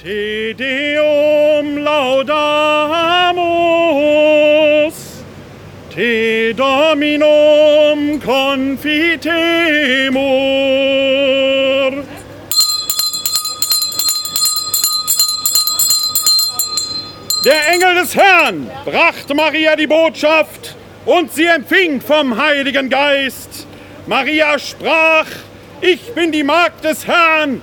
Te Deum laudamus, Te Dominum confitemur. Der Engel des Herrn brachte Maria die Botschaft und sie empfing vom Heiligen Geist. Maria sprach, ich bin die Magd des Herrn,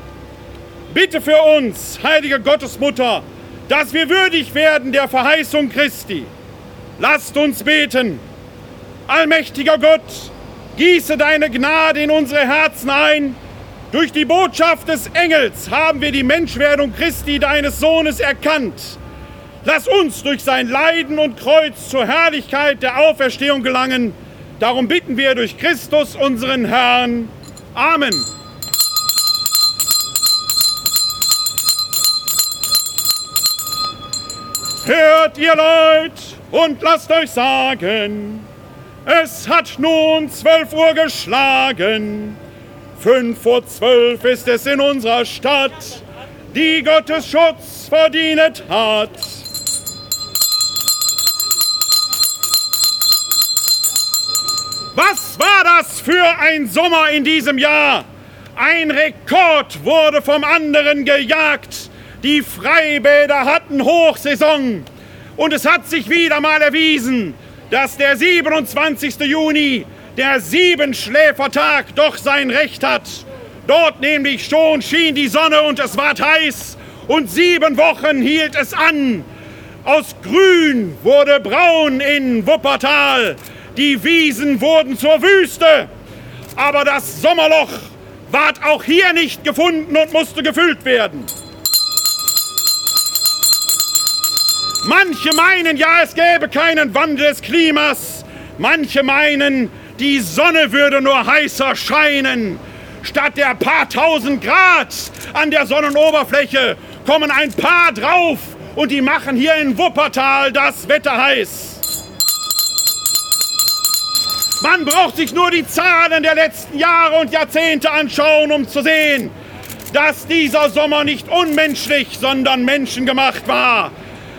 Bitte für uns, heilige Gottesmutter, dass wir würdig werden der Verheißung Christi. Lasst uns beten. Allmächtiger Gott, gieße deine Gnade in unsere Herzen ein. Durch die Botschaft des Engels haben wir die Menschwerdung Christi, deines Sohnes, erkannt. Lass uns durch sein Leiden und Kreuz zur Herrlichkeit der Auferstehung gelangen. Darum bitten wir durch Christus, unseren Herrn. Amen. Hört ihr Leut und lasst euch sagen, es hat nun zwölf Uhr geschlagen. Fünf vor zwölf ist es in unserer Stadt, die Gottes Schutz verdient hat. Was war das für ein Sommer in diesem Jahr? Ein Rekord wurde vom anderen gejagt. Die Freibäder hatten Hochsaison. Und es hat sich wieder mal erwiesen, dass der 27. Juni, der Siebenschläfertag, doch sein Recht hat. Dort nämlich schon schien die Sonne und es ward heiß und sieben Wochen hielt es an. Aus Grün wurde Braun in Wuppertal. Die Wiesen wurden zur Wüste. Aber das Sommerloch ward auch hier nicht gefunden und musste gefüllt werden. Manche meinen ja, es gäbe keinen Wandel des Klimas. Manche meinen, die Sonne würde nur heißer scheinen. Statt der paar tausend Grad an der Sonnenoberfläche kommen ein paar drauf und die machen hier in Wuppertal das Wetter heiß. Man braucht sich nur die Zahlen der letzten Jahre und Jahrzehnte anschauen, um zu sehen, dass dieser Sommer nicht unmenschlich, sondern menschengemacht war.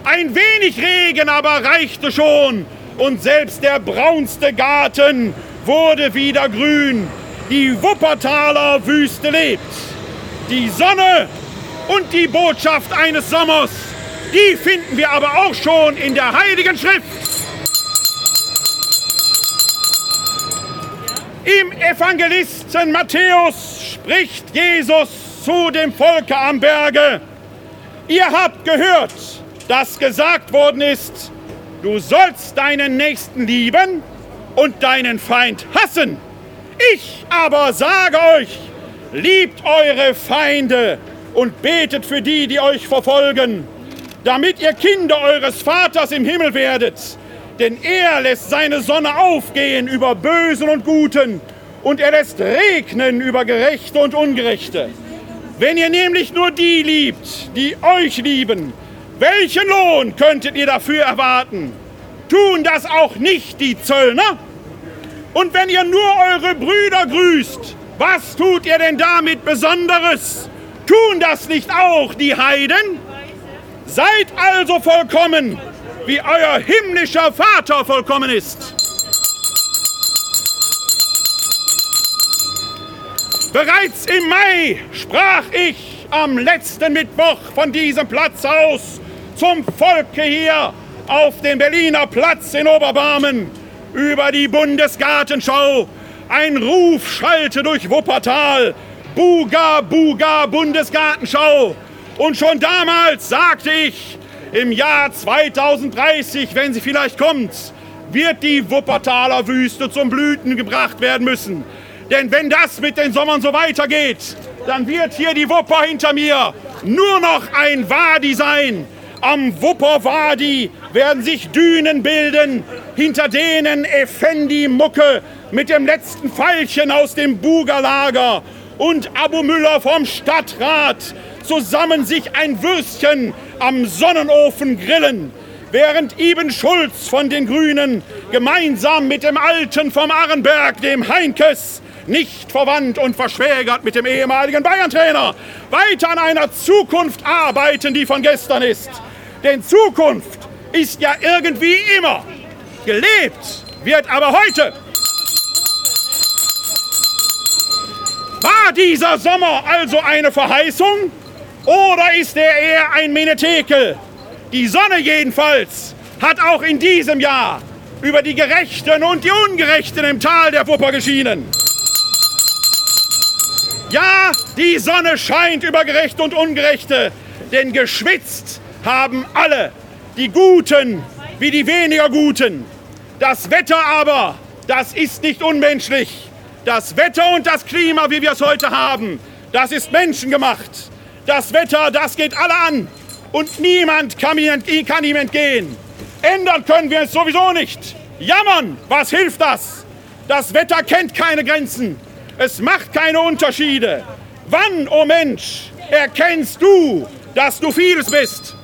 Ein wenig Regen aber reichte schon und selbst der braunste Garten wurde wieder grün. Die Wuppertaler Wüste lebt. Die Sonne und die Botschaft eines Sommers, die finden wir aber auch schon in der Heiligen Schrift. Im Evangelisten Matthäus spricht Jesus zu dem Volke am Berge. Ihr habt gehört, dass gesagt worden ist, du sollst deinen Nächsten lieben und deinen Feind hassen. Ich aber sage euch, liebt eure Feinde und betet für die, die euch verfolgen, damit ihr Kinder eures Vaters im Himmel werdet. Denn er lässt seine Sonne aufgehen über Bösen und Guten und er lässt regnen über Gerechte und Ungerechte. Wenn ihr nämlich nur die liebt, die euch lieben, welchen Lohn könntet ihr dafür erwarten? Tun das auch nicht die Zöllner? Und wenn ihr nur eure Brüder grüßt, was tut ihr denn damit Besonderes? Tun das nicht auch die Heiden? Seid also vollkommen, wie euer himmlischer Vater vollkommen ist. Bereits im Mai sprach ich am letzten Mittwoch von diesem Platz aus zum Volke hier auf dem Berliner Platz in Oberbarmen über die Bundesgartenschau. Ein Ruf schallte durch Wuppertal. Buga, Buga, Bundesgartenschau. Und schon damals sagte ich, im Jahr 2030, wenn sie vielleicht kommt, wird die Wuppertaler Wüste zum Blüten gebracht werden müssen. Denn wenn das mit den Sommern so weitergeht, dann wird hier die Wupper hinter mir nur noch ein Wadi sein, Am Wupperwadi werden sich Dünen bilden, hinter denen Effendi Mucke mit dem letzten Pfeilchen aus dem Bugerlager und Abu Müller vom Stadtrat zusammen sich ein Würstchen am Sonnenofen grillen, während Iben Schulz von den Grünen gemeinsam mit dem Alten vom Arrenberg, dem Heinkes, nicht verwandt und verschwägert mit dem ehemaligen Bayern-Trainer, weiter an einer Zukunft arbeiten, die von gestern ist. Denn Zukunft ist ja irgendwie immer. Gelebt wird aber heute. War dieser Sommer also eine Verheißung oder ist er eher ein Menetekel? Die Sonne jedenfalls hat auch in diesem Jahr über die Gerechten und die Ungerechten im Tal der Wupper geschienen. Ja, die Sonne scheint über Gerechte und Ungerechte, denn geschwitzt haben alle, die Guten wie die weniger Guten. Das Wetter aber, das ist nicht unmenschlich. Das Wetter und das Klima, wie wir es heute haben, das ist menschengemacht. Das Wetter, das geht alle an und niemand kann ihm, entgehen. Ändern können wir es sowieso nicht. Jammern, was hilft das? Das Wetter kennt keine Grenzen. Es macht keine Unterschiede. Wann, o oh Mensch, erkennst du, dass du vieles bist?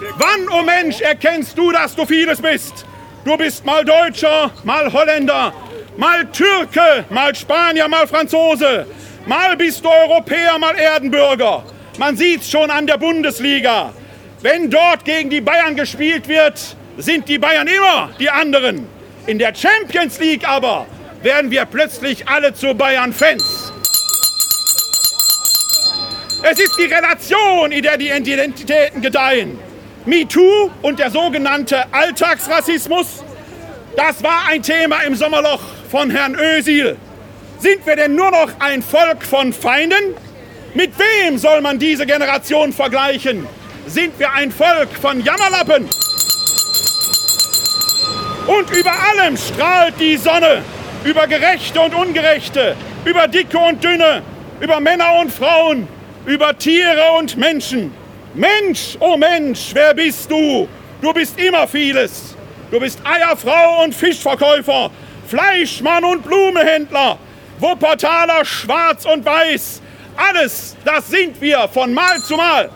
Wann, o oh Mensch, erkennst du, dass du vieles bist? Du bist mal Deutscher, mal Holländer, mal Türke, mal Spanier, mal Franzose. Mal bist du Europäer, mal Erdenbürger. Man sieht's schon an der Bundesliga. Wenn dort gegen die Bayern gespielt wird, sind die Bayern immer die anderen. In der Champions League aber werden wir plötzlich alle zu Bayern-Fans. Es ist die Relation, in der die Identitäten gedeihen. MeToo und der sogenannte Alltagsrassismus, das war ein Thema im Sommerloch von Herrn Ösil. Sind wir denn nur noch ein Volk von Feinden? Mit wem soll man diese Generation vergleichen? Sind wir ein Volk von Jammerlappen? Und über allem strahlt die Sonne, über Gerechte und Ungerechte, über Dicke und Dünne, über Männer und Frauen, über Tiere und Menschen. Mensch, oh Mensch, wer bist du? Du bist immer vieles. Du bist Eierfrau und Fischverkäufer, Fleischmann und Blumehändler, Wuppertaler Schwarz und Weiß. Alles, das sind wir von Mal zu Mal.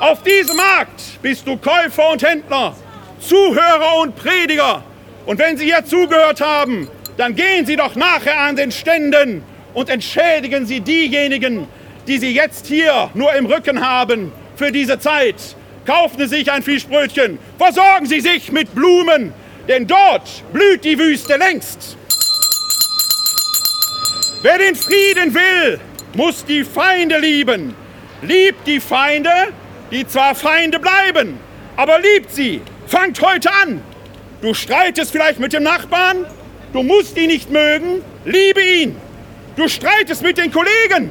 Auf diesem Markt bist du Käufer und Händler, Zuhörer und Prediger. Und wenn Sie hier zugehört haben, dann gehen Sie doch nachher an den Ständen und entschädigen Sie diejenigen, die Sie jetzt hier nur im Rücken haben für diese Zeit. Kaufen Sie sich ein Fischbrötchen, versorgen Sie sich mit Blumen, denn dort blüht die Wüste längst. Wer den Frieden will, muss die Feinde lieben. Liebt die Feinde, die zwar Feinde bleiben, aber liebt sie. Fangt heute an. Du streitest vielleicht mit dem Nachbarn, du musst ihn nicht mögen, liebe ihn. Du streitest mit den Kollegen,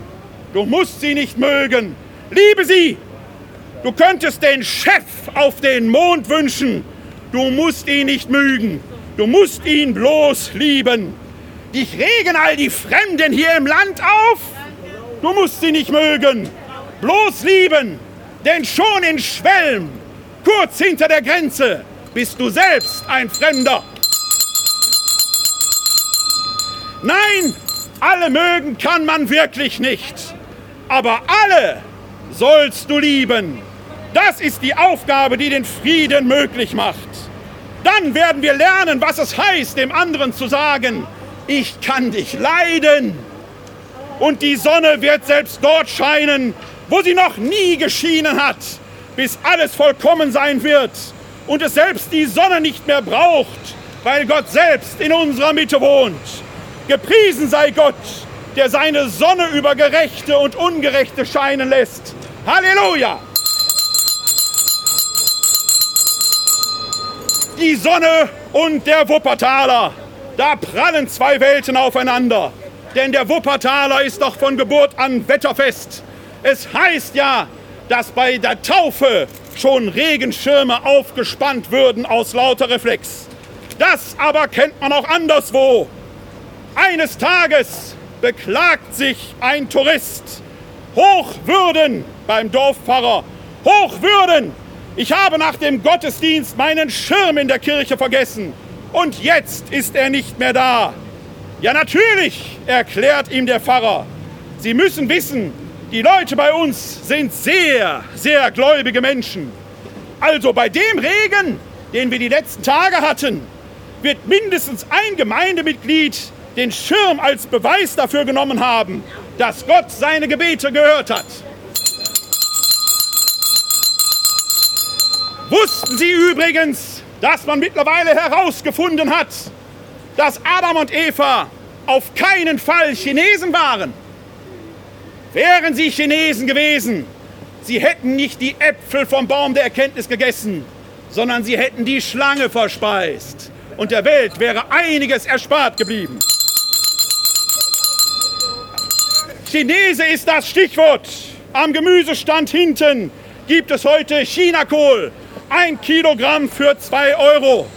Du musst sie nicht mögen. Liebe sie. Du könntest den Chef auf den Mond wünschen. Du musst ihn nicht mögen. Du musst ihn bloß lieben. Dich regen all die Fremden hier im Land auf. Du musst sie nicht mögen. Bloß lieben. Denn schon in Schwelm, kurz hinter der Grenze, bist du selbst ein Fremder. Nein, alle mögen kann man wirklich nicht aber alle sollst du lieben. Das ist die Aufgabe, die den Frieden möglich macht. Dann werden wir lernen, was es heißt, dem anderen zu sagen, ich kann dich leiden. Und die Sonne wird selbst dort scheinen, wo sie noch nie geschienen hat, bis alles vollkommen sein wird und es selbst die Sonne nicht mehr braucht, weil Gott selbst in unserer Mitte wohnt. Gepriesen sei Gott, der seine Sonne über Gerechte und Ungerechte scheinen lässt. Halleluja! Die Sonne und der Wuppertaler, da prallen zwei Welten aufeinander. Denn der Wuppertaler ist doch von Geburt an wetterfest. Es heißt ja, dass bei der Taufe schon Regenschirme aufgespannt würden aus lauter Reflex. Das aber kennt man auch anderswo. Eines Tages beklagt sich ein Tourist. Hochwürden beim Dorfpfarrer. Hochwürden! Ich habe nach dem Gottesdienst meinen Schirm in der Kirche vergessen. Und jetzt ist er nicht mehr da. Ja, natürlich, erklärt ihm der Pfarrer. Sie müssen wissen, die Leute bei uns sind sehr, sehr gläubige Menschen. Also bei dem Regen, den wir die letzten Tage hatten, wird mindestens ein Gemeindemitglied den Schirm als Beweis dafür genommen haben, dass Gott seine Gebete gehört hat. Wussten Sie übrigens, dass man mittlerweile herausgefunden hat, dass Adam und Eva auf keinen Fall Chinesen waren? Wären sie Chinesen gewesen, sie hätten nicht die Äpfel vom Baum der Erkenntnis gegessen, sondern sie hätten die Schlange verspeist. Und der Welt wäre einiges erspart geblieben. Chinese ist das Stichwort. Am Gemüsestand hinten gibt es heute Chinakohl. Ein Kilogramm für zwei Euro.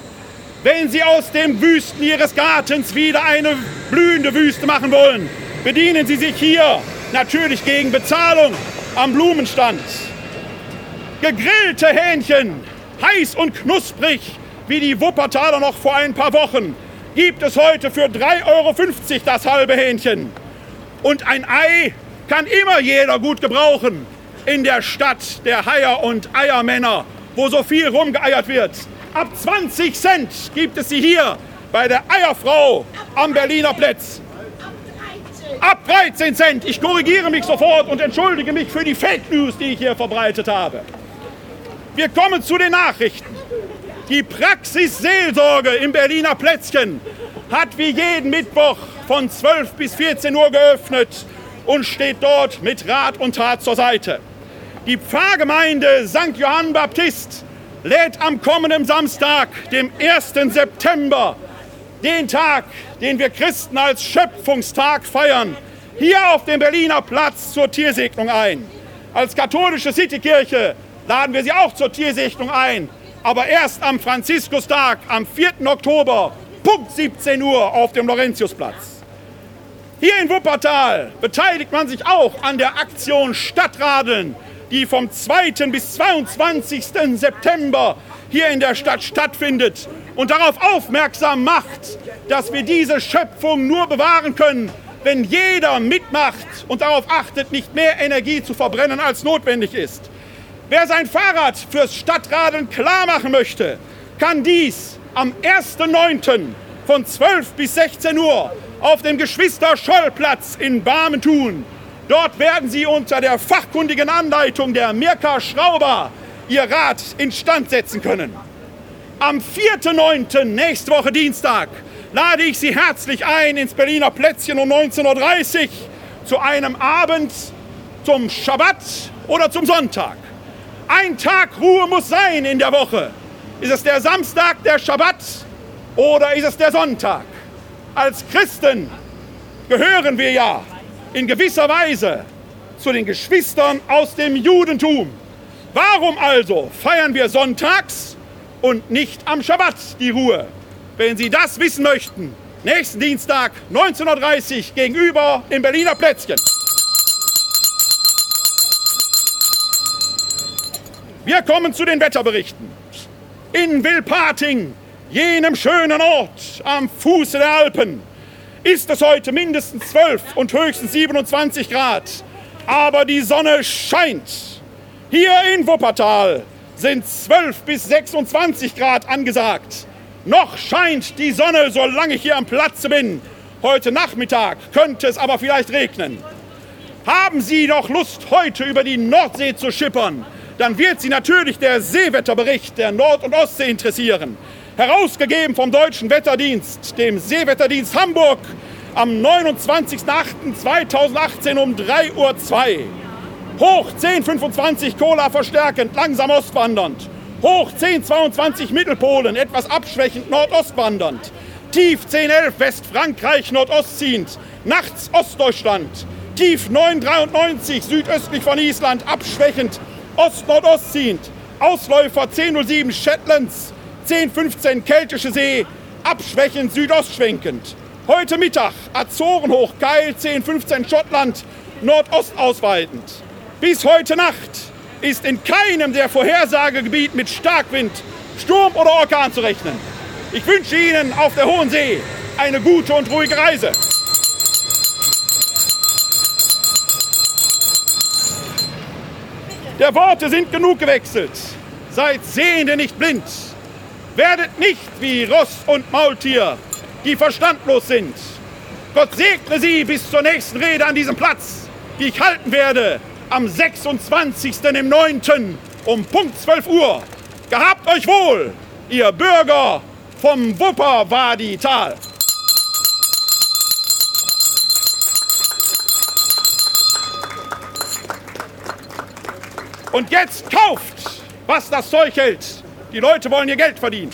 Wenn Sie aus dem Wüsten Ihres Gartens wieder eine blühende Wüste machen wollen, bedienen Sie sich hier, natürlich gegen Bezahlung, am Blumenstand. Gegrillte Hähnchen, heiß und knusprig, wie die Wuppertaler noch vor ein paar Wochen, gibt es heute für 3,50 Euro das halbe Hähnchen. Und ein Ei kann immer jeder gut gebrauchen in der Stadt der Haier und Eiermänner, wo so viel rumgeeiert wird. Ab 20 Cent gibt es sie hier bei der Eierfrau am Berliner Platz. Ab 13 Cent. Ich korrigiere mich sofort und entschuldige mich für die Fake News, die ich hier verbreitet habe. Wir kommen zu den Nachrichten. Die Praxis Seelsorge im Berliner Plätzchen hat wie jeden Mittwoch von 12 bis 14 Uhr geöffnet und steht dort mit Rat und Tat zur Seite. Die Pfarrgemeinde St. Johann Baptist lädt am kommenden Samstag, dem 1. September, den Tag, den wir Christen als Schöpfungstag feiern, hier auf dem Berliner Platz zur Tiersegnung ein. Als katholische Citykirche laden wir Sie auch zur Tiersegnung ein, aber erst am Franziskus-Tag, am 4. Oktober, Punkt 17 Uhr auf dem Laurentiusplatz. Hier in Wuppertal beteiligt man sich auch an der Aktion Stadtradeln, die vom 2. bis 22. September hier in der Stadt stattfindet und darauf aufmerksam macht, dass wir diese Schöpfung nur bewahren können, wenn jeder mitmacht und darauf achtet, nicht mehr Energie zu verbrennen, als notwendig ist. Wer sein Fahrrad fürs Stadtradeln klar machen möchte, kann dies am 1.9. von 12 bis 16 Uhr auf dem Geschwister-Scholl-Platz in Barmen tun. Dort werden Sie unter der fachkundigen Anleitung der Mirka Schrauber Ihr Rad instand setzen können. Am 4.9., nächste Woche Dienstag, lade ich Sie herzlich ein ins Berliner Plätzchen um 19.30 Uhr zu einem Abend zum Schabbat oder zum Sonntag. Ein Tag Ruhe muss sein in der Woche. Ist es der Samstag, der Schabbat oder ist es der Sonntag? Als Christen gehören wir ja in gewisser Weise zu den Geschwistern aus dem Judentum. Warum also feiern wir sonntags und nicht am Schabbat die Ruhe? Wenn Sie das wissen möchten, nächsten Dienstag 19.30 Uhr gegenüber im Berliner Plätzchen. Wir kommen zu den Wetterberichten. In Wilpating jenem schönen Ort am Fuße der Alpen, ist es heute mindestens 12 und höchstens 27 Grad. Aber die Sonne scheint. Hier in Wuppertal sind 12 bis 26 Grad angesagt. Noch scheint die Sonne, solange ich hier am Platz bin. Heute Nachmittag könnte es aber vielleicht regnen. Haben Sie noch Lust, heute über die Nordsee zu schippern? Dann wird Sie natürlich der Seewetterbericht der Nord- und Ostsee interessieren herausgegeben vom Deutschen Wetterdienst, dem Seewetterdienst Hamburg, am 29.08.2018 um 3.02 Uhr. Hoch 1025 Cola verstärkend, langsam ostwandernd. Hoch 1022 Mittelpolen, etwas abschwächend nordostwandernd. Tief 1011 Westfrankreich nordostziehend, nachts Ostdeutschland. Tief 993 südöstlich von Island, abschwächend ost-nordost ziehend. Ausläufer 1007 Shetlands, 1015 Keltische See, abschwächend südostschwenkend. Heute Mittag Azoren hoch, Geil 1015 Schottland, Nordost ausweitend. Bis heute Nacht ist in keinem der Vorhersagegebiete mit Starkwind, Sturm oder Orkan zu rechnen. Ich wünsche Ihnen auf der Hohen See eine gute und ruhige Reise. Der Worte sind genug gewechselt. Seid Sehende nicht blind. Werdet nicht wie Ross und Maultier, die verstandlos sind. Gott segne Sie bis zur nächsten Rede an diesem Platz, die ich halten werde am 26. im 9. um Punkt 12 Uhr. Gehabt euch wohl, ihr Bürger vom Wupperwadi-Tal. Und jetzt kauft, was das Zeug hält. Die Leute wollen ihr Geld verdienen.